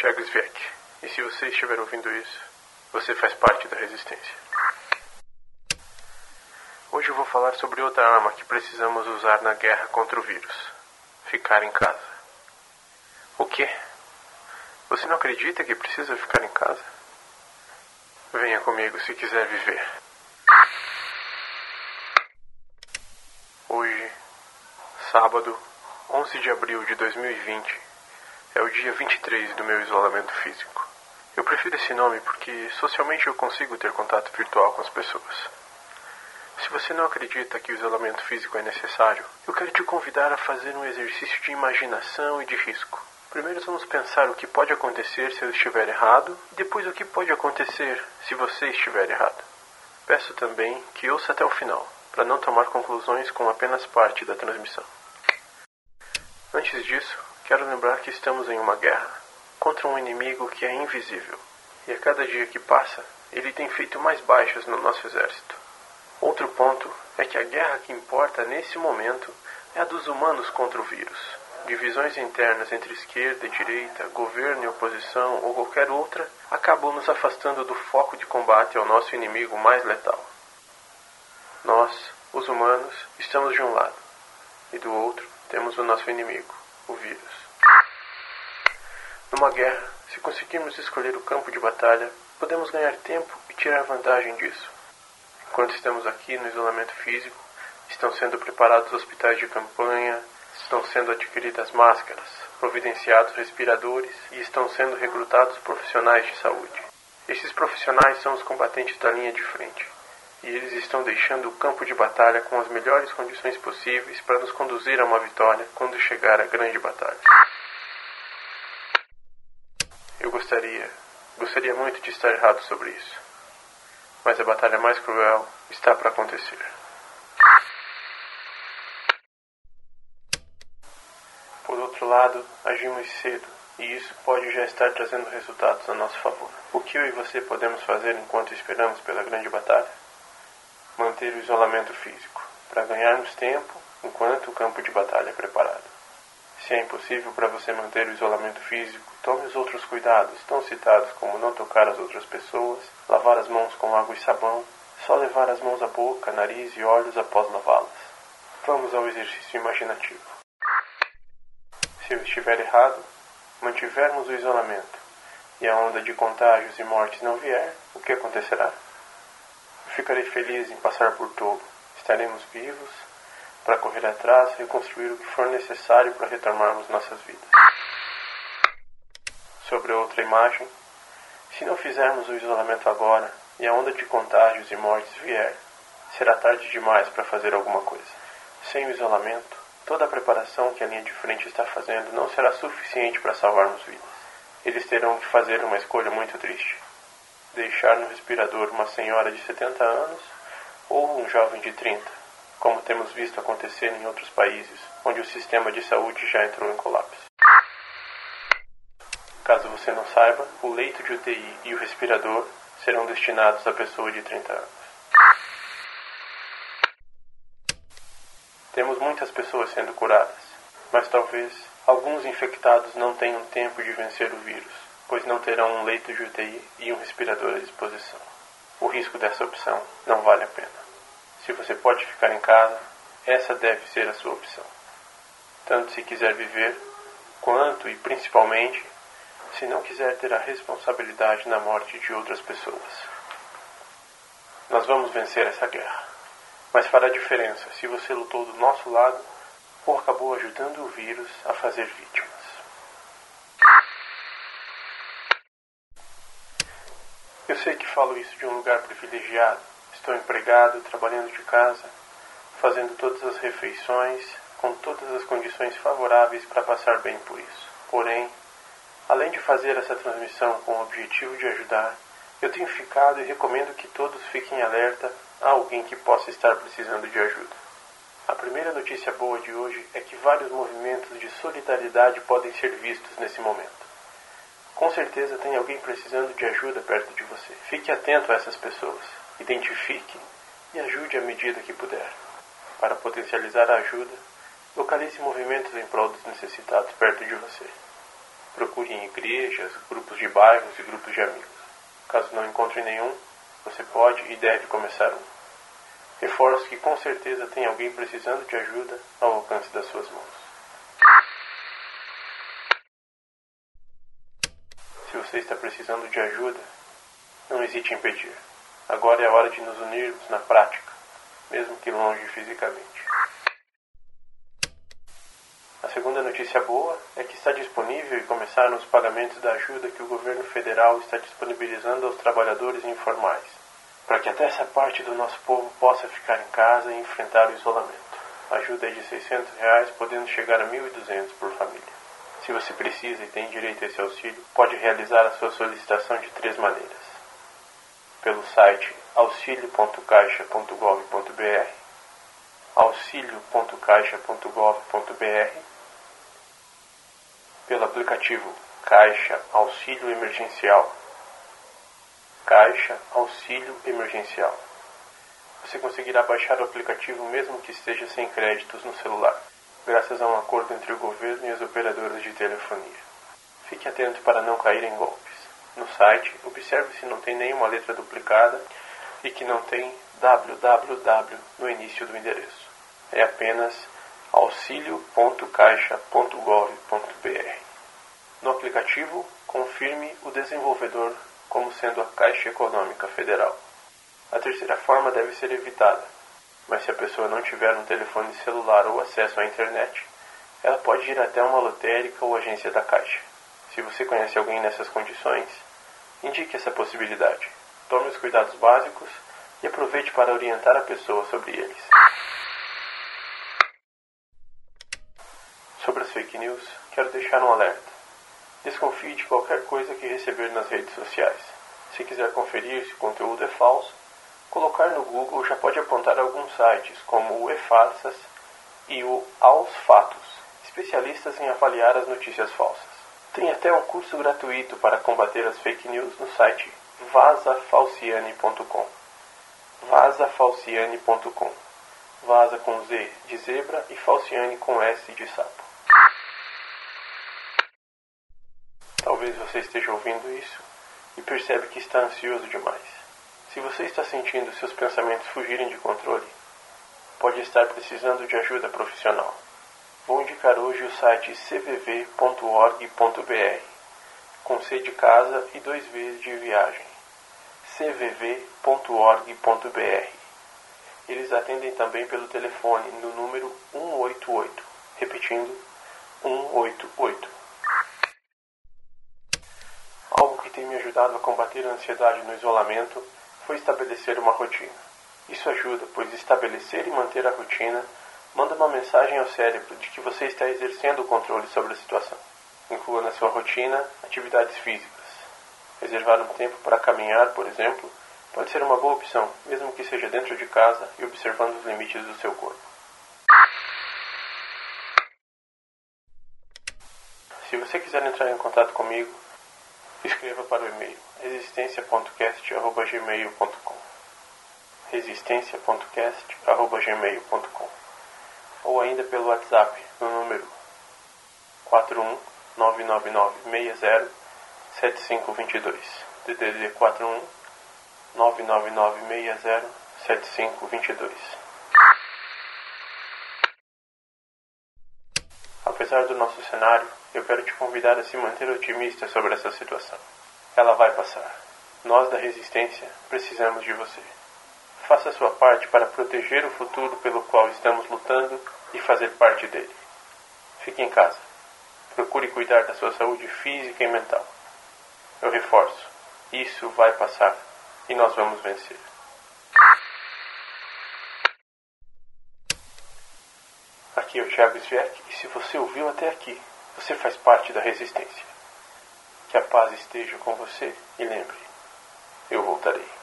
Thiago Zviek. E se você estiver ouvindo isso, você faz parte da resistência. Hoje eu vou falar sobre outra arma que precisamos usar na guerra contra o vírus: ficar em casa. O quê? Você não acredita que precisa ficar em casa? Venha comigo se quiser viver. Hoje, sábado, 11 de abril de 2020, é o dia 23 do meu isolamento físico. Eu prefiro esse nome porque socialmente eu consigo ter contato virtual com as pessoas. Se você não acredita que o isolamento físico é necessário, eu quero te convidar a fazer um exercício de imaginação e de risco. Primeiro vamos pensar o que pode acontecer se eu estiver errado, e depois o que pode acontecer se você estiver errado. Peço também que ouça até o final, para não tomar conclusões com apenas parte da transmissão. Antes disso, quero lembrar que estamos em uma guerra contra um inimigo que é invisível. E a cada dia que passa, ele tem feito mais baixas no nosso exército. Outro ponto é que a guerra que importa nesse momento é a dos humanos contra o vírus. Divisões internas entre esquerda e direita, governo e oposição ou qualquer outra acabam nos afastando do foco de combate ao nosso inimigo mais letal. Nós, os humanos, estamos de um lado e do outro temos o nosso inimigo, o vírus. Numa guerra, se conseguirmos escolher o campo de batalha, podemos ganhar tempo e tirar vantagem disso. Enquanto estamos aqui no isolamento físico, estão sendo preparados hospitais de campanha, estão sendo adquiridas máscaras, providenciados respiradores e estão sendo recrutados profissionais de saúde. Esses profissionais são os combatentes da linha de frente e eles estão deixando o campo de batalha com as melhores condições possíveis para nos conduzir a uma vitória quando chegar a grande batalha. Eu gostaria, gostaria muito de estar errado sobre isso. Mas a batalha mais cruel está para acontecer. Por outro lado, agimos cedo e isso pode já estar trazendo resultados a nosso favor. O que eu e você podemos fazer enquanto esperamos pela grande batalha? manter o isolamento físico, para ganharmos tempo enquanto o campo de batalha é preparado. Se é impossível para você manter o isolamento físico, tome os outros cuidados, tão citados como não tocar as outras pessoas, lavar as mãos com água e sabão, só levar as mãos à boca, nariz e olhos após lavá-las. Vamos ao exercício imaginativo. Se eu estiver errado, mantivermos o isolamento e a onda de contágios e mortes não vier, o que acontecerá? Ficarei feliz em passar por tudo. Estaremos vivos para correr atrás e reconstruir o que for necessário para retomarmos nossas vidas. Sobre outra imagem, se não fizermos o isolamento agora e a onda de contágios e mortes vier, será tarde demais para fazer alguma coisa. Sem o isolamento, toda a preparação que a linha de frente está fazendo não será suficiente para salvarmos vidas. Eles terão que fazer uma escolha muito triste deixar no respirador uma senhora de 70 anos ou um jovem de 30, como temos visto acontecer em outros países, onde o sistema de saúde já entrou em colapso. Caso você não saiba, o leito de UTI e o respirador serão destinados à pessoa de 30 anos. Temos muitas pessoas sendo curadas, mas talvez alguns infectados não tenham tempo de vencer o vírus pois não terão um leito de UTI e um respirador à disposição. O risco dessa opção não vale a pena. Se você pode ficar em casa, essa deve ser a sua opção. Tanto se quiser viver, quanto e principalmente se não quiser ter a responsabilidade na morte de outras pessoas. Nós vamos vencer essa guerra, mas fará diferença se você lutou do nosso lado ou acabou ajudando o vírus a fazer vítimas. Eu sei que falo isso de um lugar privilegiado. Estou empregado, trabalhando de casa, fazendo todas as refeições, com todas as condições favoráveis para passar bem por isso. Porém, além de fazer essa transmissão com o objetivo de ajudar, eu tenho ficado e recomendo que todos fiquem alerta a alguém que possa estar precisando de ajuda. A primeira notícia boa de hoje é que vários movimentos de solidariedade podem ser vistos nesse momento. Com certeza tem alguém precisando de ajuda perto de você. Fique atento a essas pessoas. Identifique e ajude à medida que puder. Para potencializar a ajuda, localize movimentos em prol dos necessitados perto de você. Procure em igrejas, grupos de bairros e grupos de amigos. Caso não encontre nenhum, você pode e deve começar um. Reforço que com certeza tem alguém precisando de ajuda ao alcance das suas mãos. Se você está precisando de ajuda, não hesite em pedir. Agora é a hora de nos unirmos na prática, mesmo que longe fisicamente. A segunda notícia boa é que está disponível e começaram os pagamentos da ajuda que o governo federal está disponibilizando aos trabalhadores informais, para que até essa parte do nosso povo possa ficar em casa e enfrentar o isolamento. A ajuda é de 600 reais, podendo chegar a R$ 1.200 por família. Se você precisa e tem direito a esse auxílio, pode realizar a sua solicitação de três maneiras. Pelo site auxilio.caixa.gov.br, auxilio.caixa.gov.br, pelo aplicativo Caixa Auxílio Emergencial. Caixa Auxílio Emergencial. Você conseguirá baixar o aplicativo mesmo que esteja sem créditos no celular graças a um acordo entre o governo e as operadoras de telefonia. Fique atento para não cair em golpes. No site, observe se não tem nenhuma letra duplicada e que não tem www no início do endereço. É apenas auxilio.caixa.gov.br. No aplicativo, confirme o desenvolvedor como sendo a Caixa Econômica Federal. A terceira forma deve ser evitada, mas se a pessoa não tiver um telefone celular ou acesso à internet, ela pode ir até uma lotérica ou agência da Caixa. Se você conhece alguém nessas condições, indique essa possibilidade. Tome os cuidados básicos e aproveite para orientar a pessoa sobre eles. Sobre as fake news, quero deixar um alerta. Desconfie de qualquer coisa que receber nas redes sociais. Se quiser conferir se o conteúdo é falso, Colocar no Google já pode apontar alguns sites, como o eFarsas e o Aos Fatos, especialistas em avaliar as notícias falsas. Tem até um curso gratuito para combater as fake news no site vazafalciane.com. vazafalciane.com. Vaza com Z de zebra e Falciane com S de sapo. Talvez você esteja ouvindo isso e percebe que está ansioso demais. Se você está sentindo seus pensamentos fugirem de controle, pode estar precisando de ajuda profissional. Indicar hoje o site cvv.org.br, com C de casa e dois vezes de viagem. cvv.org.br. Eles atendem também pelo telefone no número 188, repetindo 188. Algo que tem me ajudado a combater a ansiedade no isolamento foi estabelecer uma rotina. Isso ajuda, pois estabelecer e manter a rotina manda uma mensagem ao cérebro de que você está exercendo o controle sobre a situação. Inclua na sua rotina atividades físicas. Reservar um tempo para caminhar, por exemplo, pode ser uma boa opção, mesmo que seja dentro de casa e observando os limites do seu corpo. Se você quiser entrar em contato comigo, escreva para o e-mail resistencia.cast.gmail.com resistencia.cast.gmail.com ou ainda pelo WhatsApp no número 41 999 7522 DDD 41 999 7522 Apesar do nosso cenário, eu quero te convidar a se manter otimista sobre essa situação. Ela vai passar. Nós da Resistência precisamos de você. Faça sua parte para proteger o futuro pelo qual estamos lutando e fazer parte dele. Fique em casa. Procure cuidar da sua saúde física e mental. Eu reforço: isso vai passar e nós vamos vencer. Aqui é o Thiago Zviek e se você ouviu até aqui, você faz parte da resistência. Que a paz esteja com você e lembre, eu voltarei.